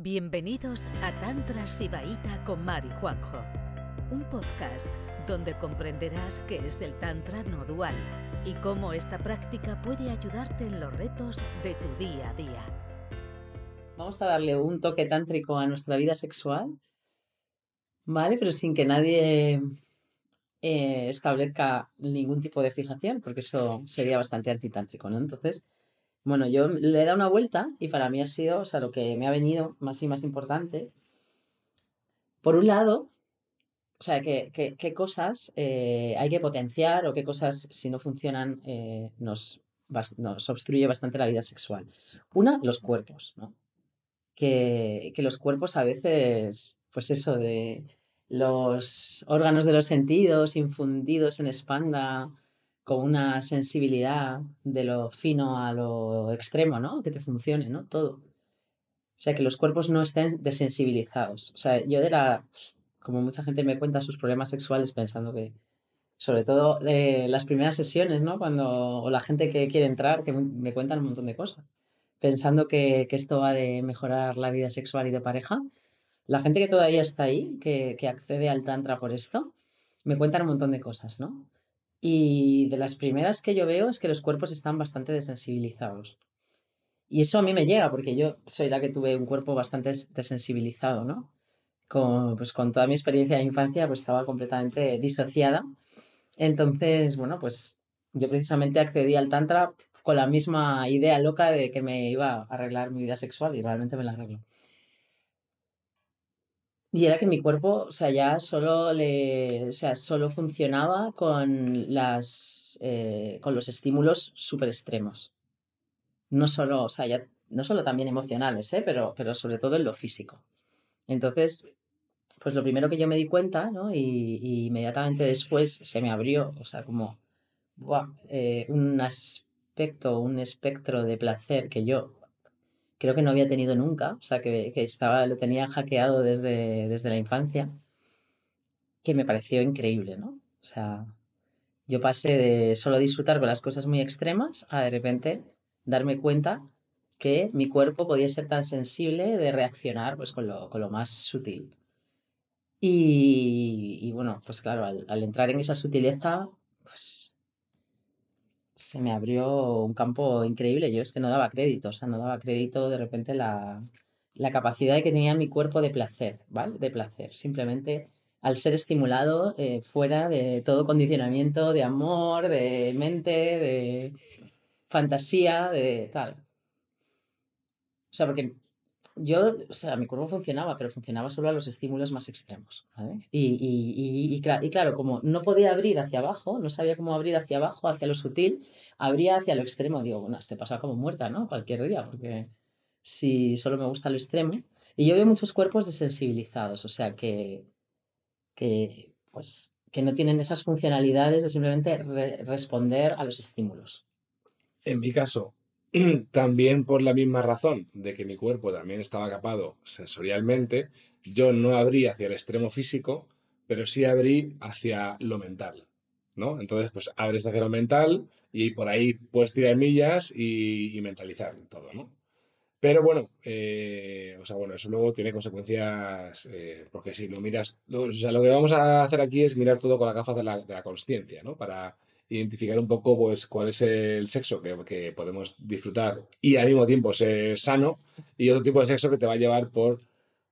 Bienvenidos a Tantra Sibaíta con Mari Juanjo, un podcast donde comprenderás qué es el Tantra no dual y cómo esta práctica puede ayudarte en los retos de tu día a día. Vamos a darle un toque tántrico a nuestra vida sexual, ¿vale? Pero sin que nadie eh, establezca ningún tipo de fijación, porque eso sería bastante antitántrico, ¿no? Entonces, bueno, yo le he dado una vuelta y para mí ha sido, o sea, lo que me ha venido más y más importante. Por un lado, o sea, qué, qué, cosas eh, hay que potenciar o qué cosas, si no funcionan, eh, nos, nos obstruye bastante la vida sexual. Una, los cuerpos, ¿no? Que, que los cuerpos a veces, pues eso de los órganos de los sentidos infundidos en espanda, con una sensibilidad de lo fino a lo extremo, ¿no? Que te funcione, ¿no? Todo. O sea, que los cuerpos no estén desensibilizados. O sea, yo de la... Como mucha gente me cuenta sus problemas sexuales pensando que, sobre todo eh, las primeras sesiones, ¿no? Cuando, o la gente que quiere entrar, que me cuentan un montón de cosas, pensando que, esto va de mejorar la vida sexual y de pareja. La gente que todavía está ahí, que, que accede al tantra por esto, me cuentan un montón de cosas, ¿no? Y de las primeras que yo veo es que los cuerpos están bastante desensibilizados. Y eso a mí me llega, porque yo soy la que tuve un cuerpo bastante desensibilizado, ¿no? Con, pues con toda mi experiencia de infancia, pues estaba completamente disociada. Entonces, bueno, pues yo precisamente accedí al Tantra con la misma idea loca de que me iba a arreglar mi vida sexual y realmente me la arreglo. Y era que mi cuerpo, o sea, ya solo le, o sea, solo funcionaba con las, eh, con los estímulos súper extremos. No solo, o sea, ya, no solo también emocionales, ¿eh? pero, pero sobre todo en lo físico. Entonces, pues lo primero que yo me di cuenta, ¿no? Y, inmediatamente después se me abrió, o sea, como, eh, un aspecto, un espectro de placer que yo creo que no había tenido nunca, o sea, que, estaba, lo tenía hackeado desde, desde la infancia, que me pareció increíble, ¿no? O sea, yo pasé de solo disfrutar con las cosas muy extremas a de repente darme cuenta que mi cuerpo podía ser tan sensible de reaccionar pues con lo, con lo más sutil. Y, y, bueno, pues claro, al, al entrar en esa sutileza, pues se me abrió un campo increíble. Yo es que no daba crédito, o sea, no daba crédito de repente la, capacidad que tenía mi cuerpo de placer, ¿vale? De placer. Simplemente al ser estimulado eh, fuera de todo condicionamiento de amor, de mente, de fantasía, de tal. O sea, porque yo, o sea, mi cuerpo funcionaba, pero funcionaba solo a los estímulos más extremos. Y, y, claro, como no podía abrir hacia abajo, no sabía cómo abrir hacia abajo, hacia lo sutil, abría hacia lo extremo. Digo, bueno, este pasa como muerta, ¿no? Cualquier día, porque si solo me gusta lo extremo. Y yo veo muchos cuerpos desensibilizados, o sea, que, que, pues, que no tienen esas funcionalidades de simplemente responder a los estímulos. En mi caso, también por la misma razón de que mi cuerpo también estaba capado sensorialmente, yo no abrí hacia el extremo físico, pero sí abrí hacia lo mental, ¿no? Entonces, pues abres hacia lo mental y por ahí puedes tirar millas y, mentalizar todo, ¿no? Pero bueno, eh, o sea, bueno, eso luego tiene consecuencias, eh, porque si lo miras, o sea, lo que vamos a hacer aquí es mirar todo con la gafas de la, de la consciencia, ¿no? Para identificar un poco pues, cuál es el sexo que, podemos disfrutar y al mismo tiempo ser sano y otro tipo de sexo que te va a llevar por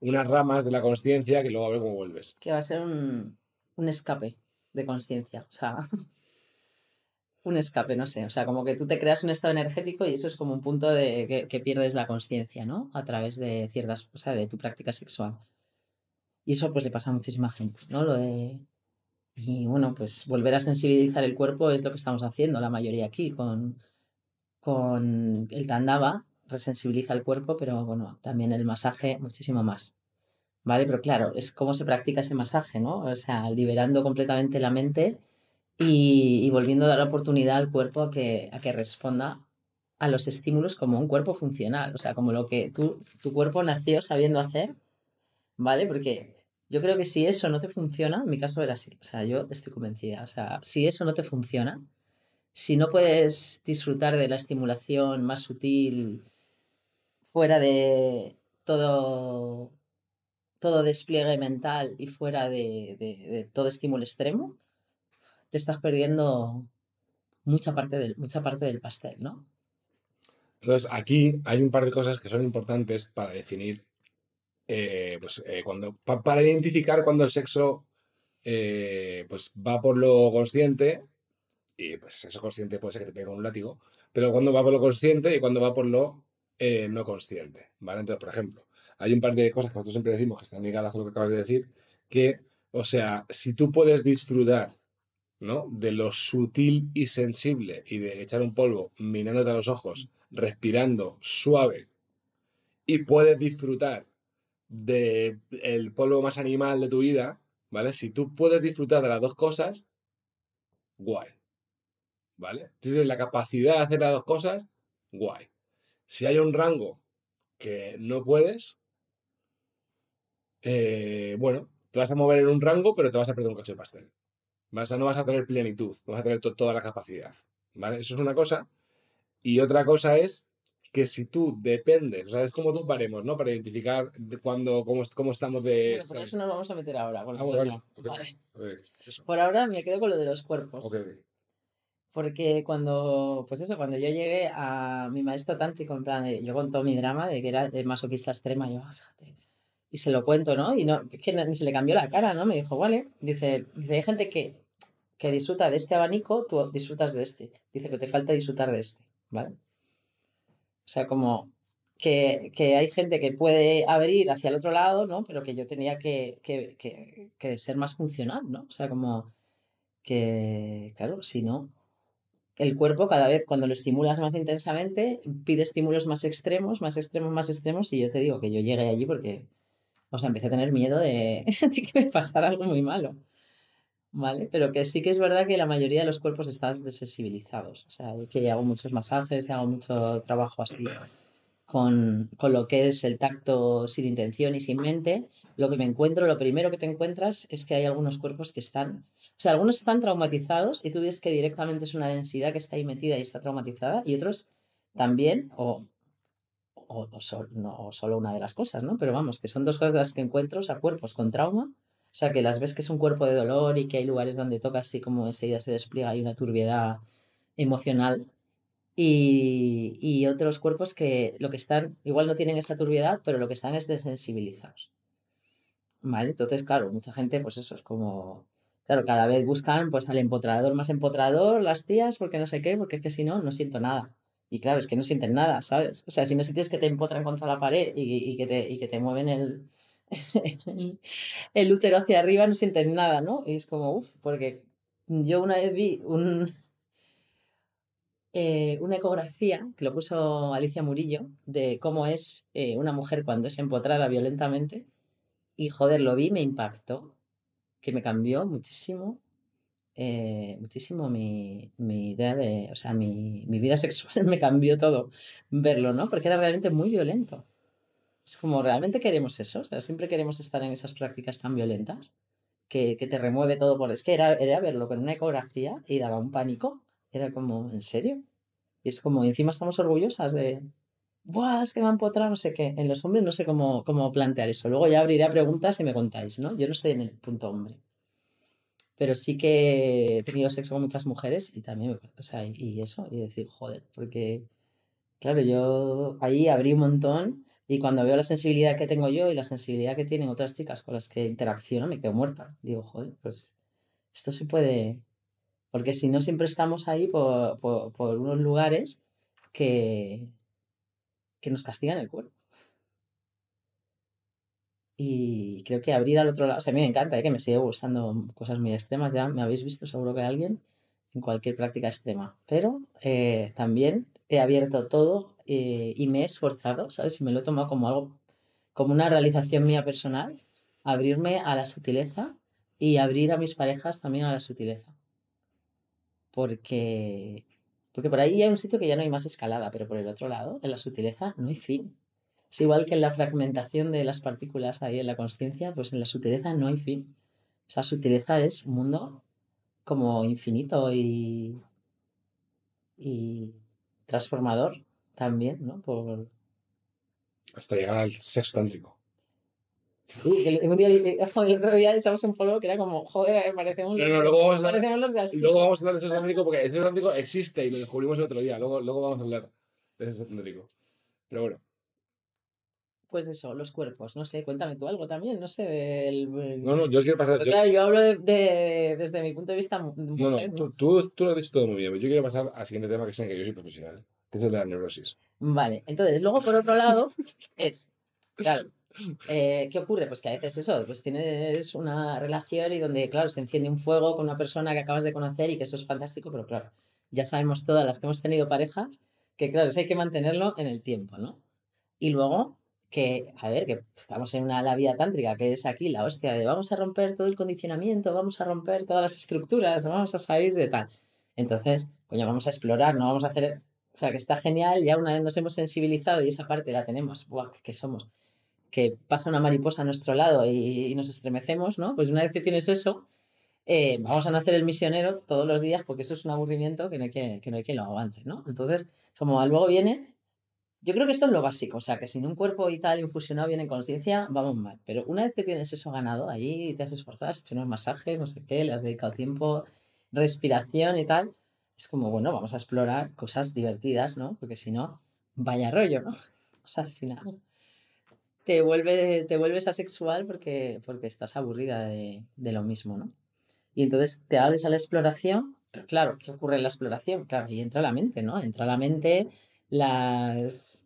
unas ramas de la conciencia que luego a ver cómo vuelves. Que va a ser un, escape de conciencia, o sea, un escape, no sé, o sea, como que tú te creas un estado energético y eso es como un punto de que, que pierdes la conciencia, ¿no? A través de ciertas, o sea, de tu práctica sexual. Y eso pues le pasa a muchísima gente, ¿no? Lo de y bueno, pues volver a sensibilizar el cuerpo es lo que estamos haciendo la mayoría aquí con, con el tandava, resensibiliza el cuerpo, pero bueno, también el masaje muchísimo más. ¿Vale? Pero claro, es cómo se practica ese masaje, ¿no? O sea, liberando completamente la mente y, volviendo a dar oportunidad al cuerpo a que, a que responda a los estímulos como un cuerpo funcional, o sea, como lo que tu cuerpo nació sabiendo hacer, ¿vale? Porque yo creo que si eso no te funciona, en mi caso era así, o sea, yo estoy convencida, o sea, si eso no te funciona, si no puedes disfrutar de la estimulación más sutil fuera de, todo, todo despliegue mental y fuera de, de- todo estímulo extremo, te estás perdiendo mucha parte del, mucha parte del pastel, ¿no? Entonces, aquí hay un par de cosas que son importantes para definir, eh, pues, eh, cuando, pa- para identificar cuando el sexo eh, pues, va por lo consciente, y pues sexo consciente puede ser que te pegue un látigo, pero cuando va por lo consciente y cuando va por lo no consciente, ¿vale? Entonces, por ejemplo, hay un par de cosas que nosotros siempre decimos que están ligadas con lo que acabas de decir, que, o sea, si tú puedes disfrutar ¿no? De lo sutil y sensible y de echar un polvo mirándote a los ojos, respirando suave y puedes disfrutar de el polvo más animal de tu vida, ¿vale? Si tú puedes disfrutar de las dos cosas, guay, ¿vale? Tienes la capacidad de hacer las dos cosas, guay. Si hay un rango que no puedes, eh, bueno, te vas a mover en un rango, pero te vas a perder un cacho de pastel. Vas a, no vas a tener plenitud, no vas a tener to- toda la capacidad. ¿Vale? Eso es una cosa. Y otra cosa es que si tú dependes, o sea, es como dos baremos, ¿no? Para identificar de cuándo, cómo, cómo estamos de... Bueno, por eso nos vamos a meter ahora. con Ah, bueno, otro. vale, ok, Vale. ok, eso, Por ahora me quedo con lo de los cuerpos. ok, ok. Porque cuando, pues eso, cuando yo llegué a mi maestro tántrico, en plan, de- yo con todo mi drama de que era de masoquista extrema, yo, "Ah, fíjate, y se lo cuento, ¿no? Y no, es que ni se le cambió la cara, ¿no? Me dijo, vale, dice, dice hay gente que, que disfruta de este abanico, tú disfrutas de este. Dice, pero te falta disfrutar de este, ¿vale? O sea, como que, que hay gente que puede abrir hacia el otro lado, ¿no? Pero que yo tenía que, que, que, ser más funcional, ¿no? O sea, como que, claro, si no, el cuerpo cada vez cuando lo estimulas más intensamente pide estímulos más extremos, más extremos, más extremos y yo te digo que yo llegué allí porque, o sea, empecé a tener miedo de, de que me pasara algo muy malo, ¿vale? Pero que sí que es verdad que la mayoría de los cuerpos están desensibilizados, o sea, que hago muchos masajes, hago mucho trabajo así con, con lo que es el tacto sin intención y sin mente, lo que me encuentro, lo primero que te encuentras es que hay algunos cuerpos que están, o sea, algunos están traumatizados y tú ves que directamente es una densidad que está ahí metida y está traumatizada, y otros también, o, o, o no, o solo una de las cosas, ¿no? Pero vamos, que son dos cosas de las que encuentro, o cuerpos con trauma, o sea, que las ves que es un cuerpo de dolor y que hay lugares donde tocas así como enseguida se despliega hay una turbiedad emocional y, y otros cuerpos que lo que están, igual no tienen esta turbiedad, pero lo que están es desensibilizados. ¿Vale? Entonces, claro, mucha gente, pues eso es como, claro, cada vez buscan pues al empotrador más empotrador, las tías, porque no sé qué, porque es que si no, no siento nada. Y claro, es que no sienten nada, ¿sabes? O sea, si no sientes que te empotran contra la pared y, y que, te, y que te mueven el, el, útero hacia arriba, no sienten nada, ¿no? Y es como, uff, porque yo una vez vi un, eh, una ecografía que lo puso Alicia Murillo de cómo es eh, una mujer cuando es empotrada violentamente y joder, lo vi me impactó, que me cambió muchísimo, eh, muchísimo mi, mi idea de, o sea, mi, mi vida sexual me cambió todo verlo, ¿no? Porque era realmente muy violento. Es como, ¿realmente queremos eso? O sea, siempre queremos estar en esas prácticas tan violentas que, que te remueve todo por... Es que era, era verlo con una ecografía y daba un pánico. Era como, ¿en serio? Y es como, encima estamos orgullosas de, ¡buah! Es que me han empotrado, no sé qué. En los hombres no sé cómo, cómo plantear eso. Luego ya abriré preguntas y me contáis, ¿no? Yo no estoy en el punto hombre. Pero sí que he tenido sexo con muchas mujeres y también, o sea, y eso, y decir, joder, porque, claro, yo ahí abrí un montón y cuando veo la sensibilidad que tengo yo y la sensibilidad que tienen otras chicas con las que interacciono, me quedo muerta. Digo, joder, pues esto se puede, porque si no, siempre estamos ahí por, por, unos lugares que, que nos castigan el cuerpo. Y creo que abrir al otro lado, o sea, a mí me encanta, ¿eh? que me sigue gustando cosas muy extremas, ya me habéis visto seguro que alguien en cualquier práctica extrema, pero eh, también he abierto todo eh, y me he esforzado, ¿sabes? Y me lo he tomado como algo, como una realización mía personal, abrirme a la sutileza y abrir a mis parejas también a la sutileza porque, porque por ahí hay un sitio que ya no hay más escalada, pero por el otro lado, en la sutileza, no hay fin. Es igual que en la fragmentación de las partículas ahí en la consciencia, pues en la sutileza no hay fin. O sea, sutileza es un mundo como infinito y, y transformador también, ¿no? Por... Hasta llegar al sexo tántrico. Un día, el otro día echamos un polvo que era como, joder, parecemos, No, no, luego vamos a hablar- parecemos los de Asturias. Luego vamos a hablar del sexo tántrico porque el sexo tántrico existe y lo descubrimos el otro día. Luego, luego vamos a hablar del sexo tántrico. Pero bueno, Pues eso, los cuerpos, no sé, cuéntame tú algo también, no sé, del... no, no, yo quiero pasar. Yo- claro, yo hablo de, de- desde mi punto de vista no, mujer, no, ¿no? tú, tú, tú lo has dicho todo muy bien. pero Yo quiero pasar al siguiente tema que es en el que yo soy profesional, que es la neurosis. Vale, entonces, luego por otro lado, es, claro, eh, ¿qué ocurre? Pues que a veces eso, pues tienes una relación y donde, claro, se enciende un fuego con una persona que acabas de conocer y que eso es fantástico, pero claro, ya sabemos todas las que hemos tenido parejas, que claro, eso hay que mantenerlo en el tiempo, ¿no? Y luego, que, a ver, que estamos en una la vida tántrica, que es aquí la hostia de vamos a romper todo el condicionamiento, vamos a romper todas las estructuras, vamos a salir de tal. Entonces, coño, vamos a explorar, no vamos a hacer o sea, que está genial, ya una vez nos hemos sensibilizado y esa parte la tenemos, ¡buah, que somos! Que pasa una mariposa a nuestro lado y, y nos estremecemos, ¿no? Pues una vez que tienes eso, eh, vamos a no hacer el misionero todos los días porque eso es un aburrimiento que no hay que, que no hay quien lo aguante, ¿no? Entonces, como luego viene, yo creo que esto es lo básico, o sea, que sin un cuerpo y tal infusionado bien en conciencia, vamos mal. Pero una vez que tienes eso ganado, allí te has esforzado, has hecho unos masajes, no sé qué, le has dedicado tiempo, respiración y tal, es como, bueno, vamos a explorar cosas divertidas, ¿no? Porque si no, vaya rollo, ¿no? O sea, al final te, vuelve, te vuelves asexual porque, porque estás aburrida de, de lo mismo, ¿no? Y entonces te abres a la exploración, claro, ¿qué ocurre en la exploración? Claro, y entra la mente, ¿no? Entra la mente, las...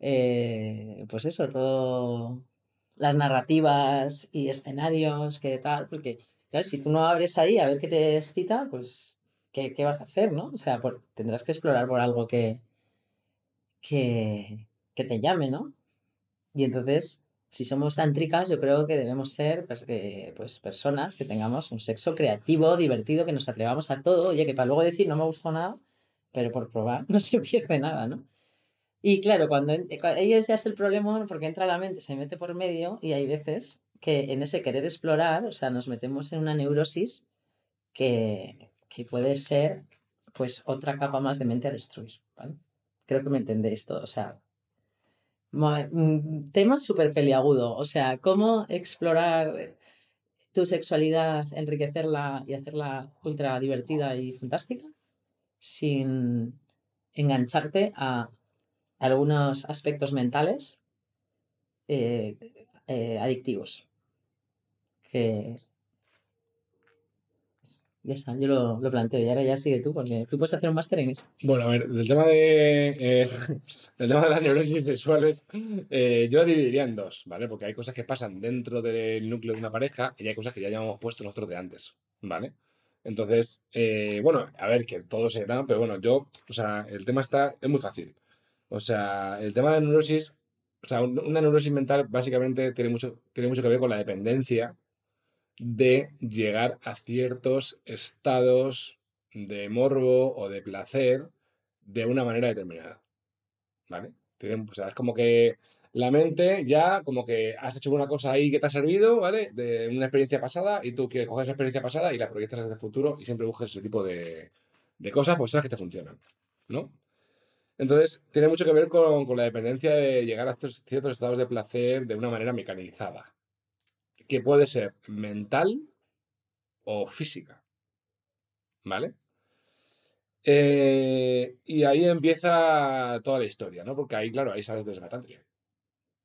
eh, pues eso, todo... Las narrativas y escenarios, que tal, porque, claro, si tú no abres ahí a ver qué te excita, pues ¿qué, qué vas a hacer, no? O sea, por- tendrás que explorar por algo que, que, que te llame, ¿no? Y entonces, si somos tántricas, yo creo que debemos ser pues, eh, pues, personas que tengamos un sexo creativo, divertido, que nos atrevamos a todo. Oye, que para luego decir no me gustó nada, pero por probar no se pierde nada, ¿no? Y claro, cuando en- cua- ahí ese es el problema, porque entra la mente, se mete por medio y hay veces que en ese querer explorar, o sea, nos metemos en una neurosis que, que puede ser pues otra capa más de mente a destruir. Creo que me entendéis todo, o sea, mm, tema súper peliagudo, o sea, cómo explorar tu sexualidad, enriquecerla y hacerla ultra divertida y fantástica sin engancharte a algunos aspectos mentales eh, eh, adictivos. Que ya está, yo lo, lo planteo y ahora ya sigue tú, porque tú puedes hacer un máster en eso. Bueno, a ver, del tema de, eh, del tema de las neurosis sexuales, eh, yo la dividiría en dos, ¿vale? Porque hay cosas que pasan dentro del núcleo de una pareja y hay cosas que ya llevamos puesto nosotros de antes, ¿vale? Entonces, eh, bueno, a ver, que todo se da, pero bueno, yo, o sea, el tema está, es muy fácil. O sea, el tema de la neurosis, o sea, un- una neurosis mental básicamente tiene mucho, tiene mucho que ver con la dependencia de llegar a ciertos estados de morbo o de placer de una manera determinada. ¿Vale? O sea, es como que la mente ya, como que has hecho una cosa ahí que te ha servido, ¿vale? De una experiencia pasada y tú quieres coger esa experiencia pasada y la proyectas hacia el futuro y siempre buscas ese tipo de, de cosas, pues sabes que te funcionan, ¿no? Entonces, tiene mucho que ver con, con la dependencia de llegar a ciertos estados de placer de una manera mecanizada, que puede ser mental o física, ¿vale? Eh, y ahí empieza toda la historia, ¿no? Porque ahí, claro, ahí sales de esgatantria.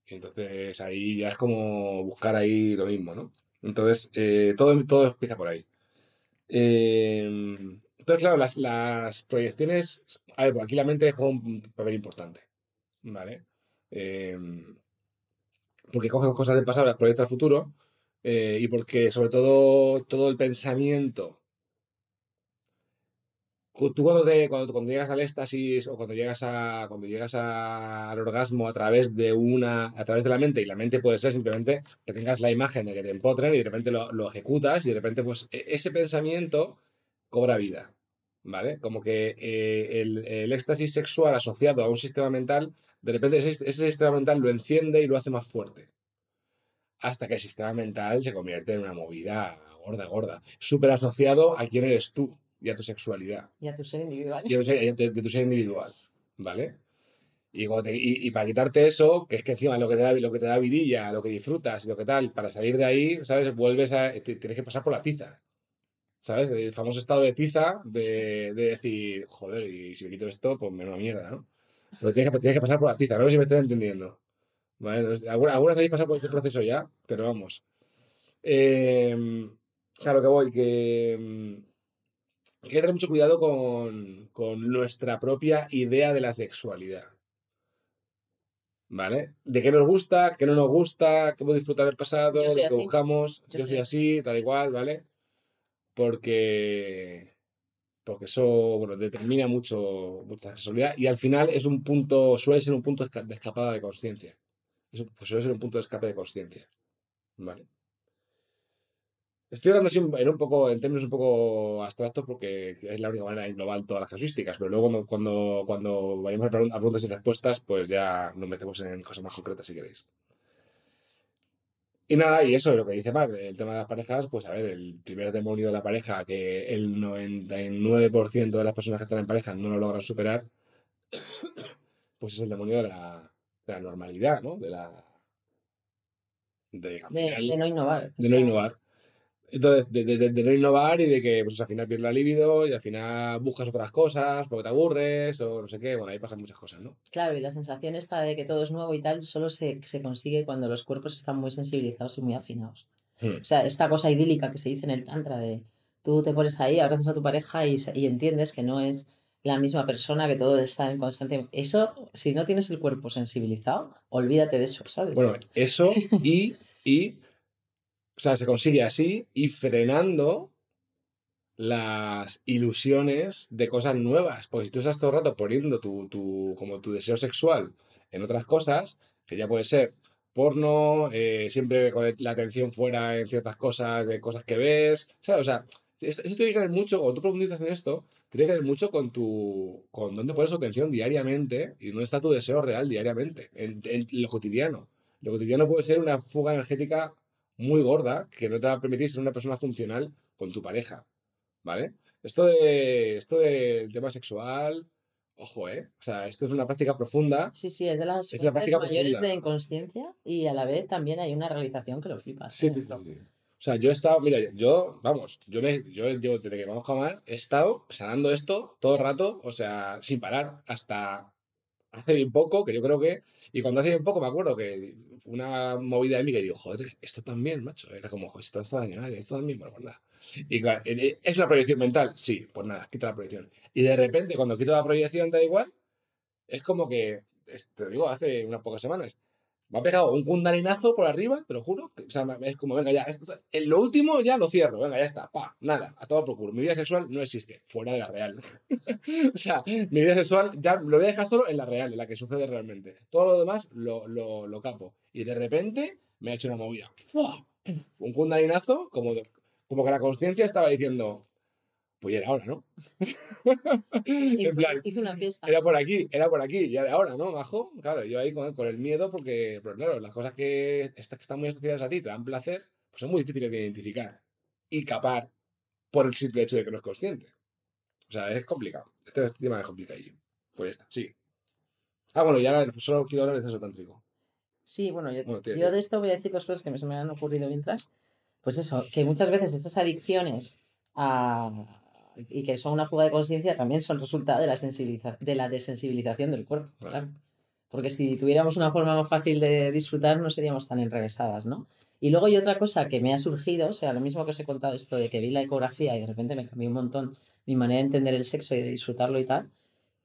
Entonces ahí ya es como buscar ahí lo mismo, ¿no? Entonces, eh, todo, todo empieza por ahí. Eh, entonces, claro, las, proyecciones. Pues aquí la mente juega un papel importante, ¿vale? Porque coge cosas del pasado, las proyecta al futuro, eh, y porque, sobre todo, todo el pensamiento Tú cuando, te, cuando, llegas al éxtasis o cuando llegas a cuando llegas al orgasmo a través de una a través de la mente y la mente puede ser simplemente que tengas la imagen de que te empotren y de repente lo, lo ejecutas y de repente pues e- ese pensamiento cobra vida, ¿vale? Como que eh, el, el éxtasis sexual asociado a un sistema mental, de repente ese, ese sistema mental lo enciende y lo hace más fuerte. Hasta que el sistema mental se convierte en una movida gorda, gorda, súper asociado a quién eres tú y a tu sexualidad Y a tu ser individual. y a tu ser- de, de tu ser individual, ¿vale? Y, te- y- y para quitarte eso, que es que encima lo que te da, lo que te da vidilla, lo que disfrutas y lo que tal, para salir de ahí, ¿sabes? Vuelves a. te- tienes que pasar por la tiza. ¿Sabes? El famoso estado de tiza de, de decir, joder, y si me quito esto, pues menos mierda, ¿no? Pero tienes que, tienes que pasar por la tiza, no sé si me estás entendiendo. ¿Vale? No sé, Algunas, algunas habéis pasado por este proceso ya, pero vamos. Eh, claro que voy, que. mm, hay que tener mucho cuidado con, con nuestra propia idea de la sexualidad. ¿Vale? De qué nos gusta, qué no nos gusta, qué podemos disfrutar del pasado, lo que así. buscamos. Yo Yo, soy así, tal y cual, ¿vale? Porque, porque eso, bueno, determina mucho, la sexualidad y al final es un punto, suele ser un punto de escapada de conciencia. Es un- pues suele ser un punto de escape de conciencia. ¿Vale? Estoy hablando en un poco, en términos un poco abstractos porque es la única manera de englobar todas las casuísticas, pero luego cuando, cuando, cuando vayamos a, pregun- a preguntas y respuestas, pues ya nos metemos en cosas más concretas si queréis. Y nada, y eso es lo que dice Mar, el tema de las parejas, pues a ver, el primer demonio de la pareja, que el 99% de las personas que están en pareja no lo logran superar, pues es el demonio de la, de la normalidad, ¿no? De la... De, al De, final- de no innovar. de no innovar. Entonces, de, de- de- no innovar y de que pues, al final pierdes la libido y al final buscas otras cosas porque te aburres o no sé qué. Bueno, ahí pasan muchas cosas, ¿no? Claro, y la sensación esta de que todo es nuevo y tal solo se, se consigue cuando los cuerpos están muy sensibilizados y muy afinados. Hmm. O sea, esta cosa idílica que se dice en el Tantra de tú te pones ahí, abrazas a tu pareja y, y entiendes que no es la misma persona, que todo está en constante. Eso, si no tienes el cuerpo sensibilizado, olvídate de eso, ¿sabes? Bueno, eso y, y, o sea, se consigue así y frenando las ilusiones de cosas nuevas. Porque si tú estás todo el rato poniendo tu, tu, como tu deseo sexual en otras cosas, que ya puede ser porno, eh, siempre con la atención fuera en ciertas cosas, de cosas que ves. O sea, eso tiene que ver mucho, cuando tú profundizas en esto, tiene que ver mucho con tu, con dónde pones tu atención diariamente y dónde está tu deseo real diariamente, en, en lo cotidiano. Lo cotidiano puede ser una fuga energética muy gorda que no te va a permitir ser una persona funcional con tu pareja, ¿vale? Esto de, esto del tema sexual, ojo, ¿eh? O sea, esto es una práctica profunda. Sí, sí, es de las Es la fuentes práctica mayores profunda. de inconsciencia y a la vez también hay una realización que lo flipas. Sí, ¿eh? sí, sí, sí. O sea, yo he estado, mira, yo, vamos, yo me, yo, yo desde que conozco a Mar, he estado sanando esto todo el rato, o sea, sin parar, hasta hace bien poco, que yo creo que, y cuando hace bien poco me acuerdo que una movida de mí que digo, joder, esto también, macho, era como, joder, esto está nadie, esto también, bueno, pues nada. Y claro, eh, ¿es una proyección mental? Sí, pues nada, quita la proyección. Y de repente, cuando quito la proyección, da igual, es como que, te digo, hace unas pocas semanas, me ha pegado un kundalinazo por arriba, te lo juro. O sea, es como, venga, ya. en lo último ya lo cierro, venga, ya está. Pa, nada, a todo por culo. Mi vida sexual no existe, fuera de la real. o sea, mi vida sexual ya lo voy a dejar solo en la real, en la que sucede realmente. Todo lo demás lo, lo, lo capo. Y de repente me ha hecho una movida. ¡Fua! Un kundalinazo, como, como que la conciencia estaba diciendo, pues ya era hora, ¿no? Y en plan, hizo una fiesta. era por aquí, era por aquí, ya de ahora, ¿no, majo? Claro, yo ahí con, con el miedo, porque, pero claro, las cosas que, estas que están muy asociadas a ti te dan placer, pues son muy difíciles de identificar y capar por el simple hecho de que no es consciente. O sea, es complicado. Este tema es complicadillo. Pues ya está, sí. Ah, bueno, y ahora solo quiero hablar de sexo tántrico. Sí, bueno, yo, Bueno, tiene- yo de esto voy a decir dos cosas que me, se me han ocurrido mientras. Pues eso, que muchas veces esas adicciones a- y que son una fuga de conciencia también son resultado de la, sensibiliza- de la desensibilización del cuerpo, claro. Porque si tuviéramos una forma más fácil de disfrutar, no seríamos tan enrevesadas, ¿no? Y luego hay otra cosa que me ha surgido, o sea, lo mismo que os he contado esto de que vi la ecografía y de repente me cambió un montón mi manera de entender el sexo y de disfrutarlo y tal,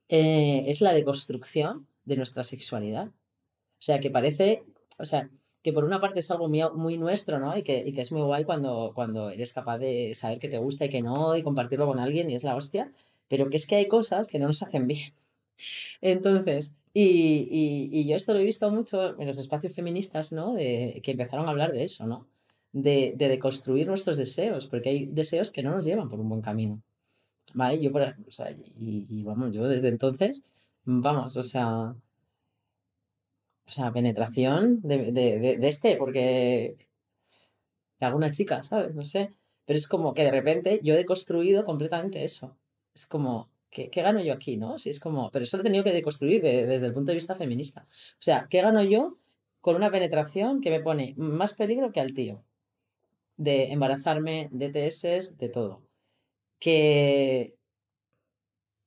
eh, es la deconstrucción de nuestra sexualidad. O sea, que parece, o sea, que por una parte es algo muy, muy nuestro, ¿no? Y que, y que es muy guay cuando, cuando eres capaz de saber que te gusta y que no, y compartirlo con alguien y es la hostia, pero que es que hay cosas que no nos hacen bien. Entonces, y, y, y yo esto lo he visto mucho en los espacios feministas, ¿no? De, que empezaron a hablar de eso, ¿no? De, de deconstruir nuestros deseos, porque hay deseos que no nos llevan por un buen camino. ¿Vale? Yo, por o sea, y, y vamos, yo desde entonces, vamos, o sea, o sea, penetración de, de, de, de este, porque de alguna chica, ¿sabes? No sé. Pero es como que de repente yo he construido completamente eso. Es como, ¿qué, qué gano yo aquí, no? Si es como, pero eso lo he tenido que deconstruir de- desde el punto de vista feminista. O sea, ¿qué gano yo con una penetración que me pone más peligro que al tío? De embarazarme, de TS, de todo. Que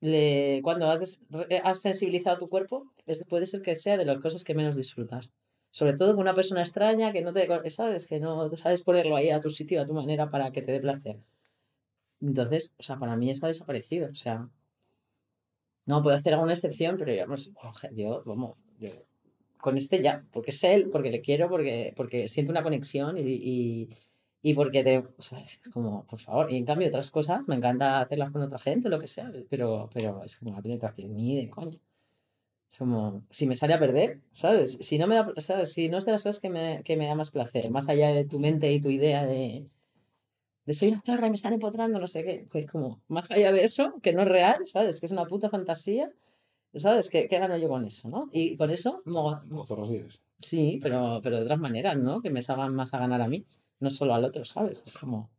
le, cuando has, has sensibilizado tu cuerpo, es- puede ser que sea de las cosas que menos disfrutas. Sobre todo con una persona extraña que no te, sabes, que no sabes ponerlo ahí a tu sitio, a tu manera para que te dé placer. Entonces, o sea, para mí ha desaparecido. O sea, no puedo hacer alguna excepción, pero yo, pues, yo con este ya, porque es él, porque le quiero, porque, porque siento una conexión y, y, y porque te, o sea, es como, por favor, y en cambio otras cosas, me encanta hacerlas con otra gente, lo que sea, pero, pero es como la penetración, ni de coña. Es como, si me sale a perder, ¿sabes? Si no me da, ¿sabes? Si no es de las cosas que me, que me da más placer, más allá de tu mente y tu idea de, de soy una zorra y me están empotrando, no sé qué, pues como, más allá de eso, que no es real, ¿sabes? Que es una puta fantasía, ¿sabes? ¿Qué, qué gano yo con eso, no? Y con eso, zorros vives. Sí, pero, pero de otras maneras, ¿no? Que me salgan más a ganar a mí, no solo al otro, ¿sabes? Es como...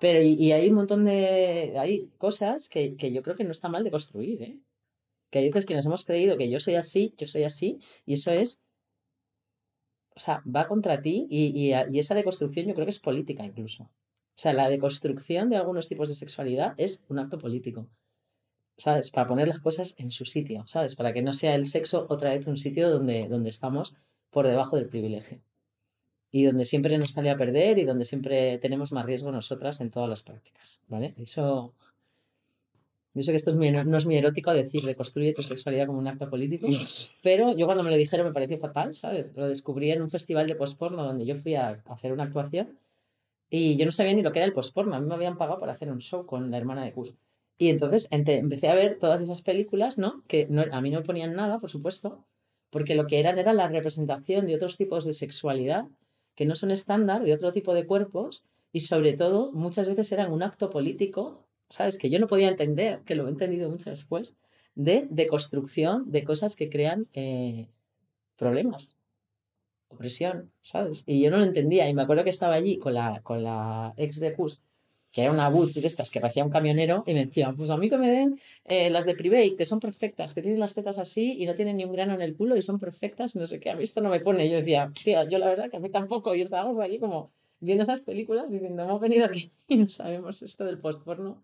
Pero y, hay un montón de... Hay cosas que, que yo creo que no está mal de construir, ¿eh? Que hay veces que nos hemos creído que yo soy así, yo soy así, y eso es... O sea, va contra ti y, y, y esa deconstrucción yo creo que es política incluso. O sea, la deconstrucción de algunos tipos de sexualidad es un acto político. ¿sabes? Para poner las cosas en su sitio, ¿sabes? Para que no sea el sexo otra vez un sitio donde, donde estamos por debajo del privilegio. Y donde siempre nos sale a perder y donde siempre tenemos más riesgo nosotras en todas las prácticas, ¿vale? Eso... Yo sé que esto es no es muy erótico decir de construye tu sexualidad como un acto político, pero yo cuando me lo dijeron me pareció fatal, ¿sabes? Lo descubrí en un festival de postporno donde yo fui a hacer una actuación y yo no sabía ni lo que era el postporno. A mí me habían pagado para hacer un show con la hermana de Gus. Y entonces empecé a ver todas esas películas, ¿no? Que no, a mí no me ponían nada, por supuesto, porque lo que eran era la representación de otros tipos de sexualidad que no son estándar, de otro tipo de cuerpos, y sobre todo muchas veces eran un acto político, ¿sabes? Que yo no podía entender, que lo he entendido mucho después, de, de construcción de cosas que crean eh, problemas, opresión, ¿sabes? Y yo no lo entendía, y me acuerdo que estaba allí con la, con la ex de Cus, que era una Boots de estas que parecía un camionero, y me decía, pues a mí que me den eh, las de Private, que son perfectas, que tienen las tetas así y no tienen ni un grano en el culo y son perfectas, no sé qué, a mí esto no me pone. Yo decía, tía, yo la verdad que a mí tampoco, y estábamos allí como viendo esas películas diciendo, hemos venido aquí y no sabemos esto del postporno.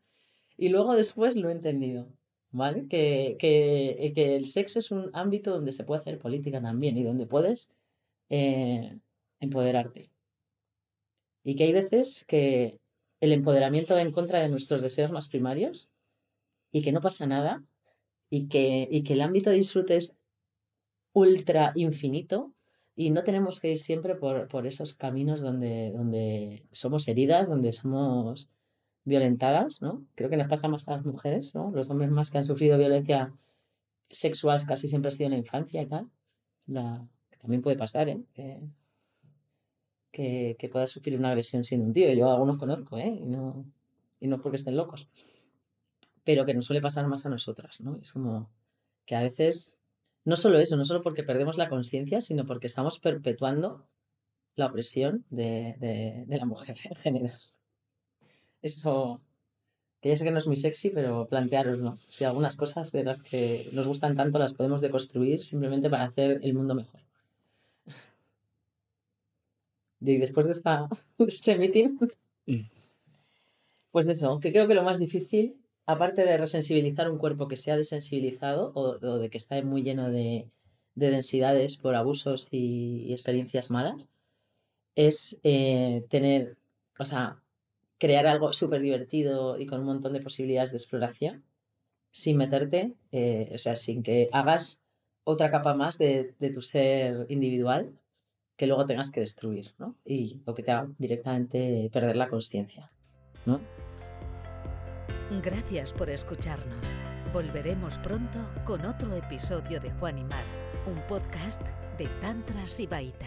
Y luego después lo he entendido, ¿vale? Que, que, que el sexo es un ámbito donde se puede hacer política también y donde puedes eh, empoderarte. Y que hay veces que el empoderamiento en contra de nuestros deseos más primarios y que no pasa nada y que, y que el ámbito de disfrute es ultra infinito y no tenemos que ir siempre por, por esos caminos donde, donde somos heridas, donde somos violentadas, ¿no? Creo que nos pasa más a las mujeres, ¿no? Los hombres más que han sufrido violencia sexual casi siempre ha sido en la infancia y tal. La, también puede pasar, ¿eh? Que, pueda sufrir una agresión siendo un tío. Yo algunos conozco, ¿eh? Y no, y no porque estén locos. Pero que nos suele pasar más a nosotras, ¿no? Es como que a veces, no solo eso, no solo porque perdemos la conciencia, sino porque estamos perpetuando la opresión de, de, de la mujer en general. Eso, que ya sé que no es muy sexy, pero plantearoslo. Si algunas cosas de las que nos gustan tanto las podemos deconstruir simplemente para hacer el mundo mejor. Y después de, esta, de este meeting, pues eso, que creo que lo más difícil, aparte de resensibilizar un cuerpo que se ha desensibilizado o, o de que está muy lleno de, de densidades por abusos y, y experiencias malas, es eh, tener, o sea, crear algo súper divertido y con un montón de posibilidades de exploración sin meterte, eh, o sea, sin que hagas otra capa más de, de tu ser individual que luego tengas que destruir, ¿no? Y lo que te haga directamente perder la conciencia, ¿no? Gracias por escucharnos. Volveremos pronto con otro episodio de Juan y Mar, un podcast de Tantra Sibaita.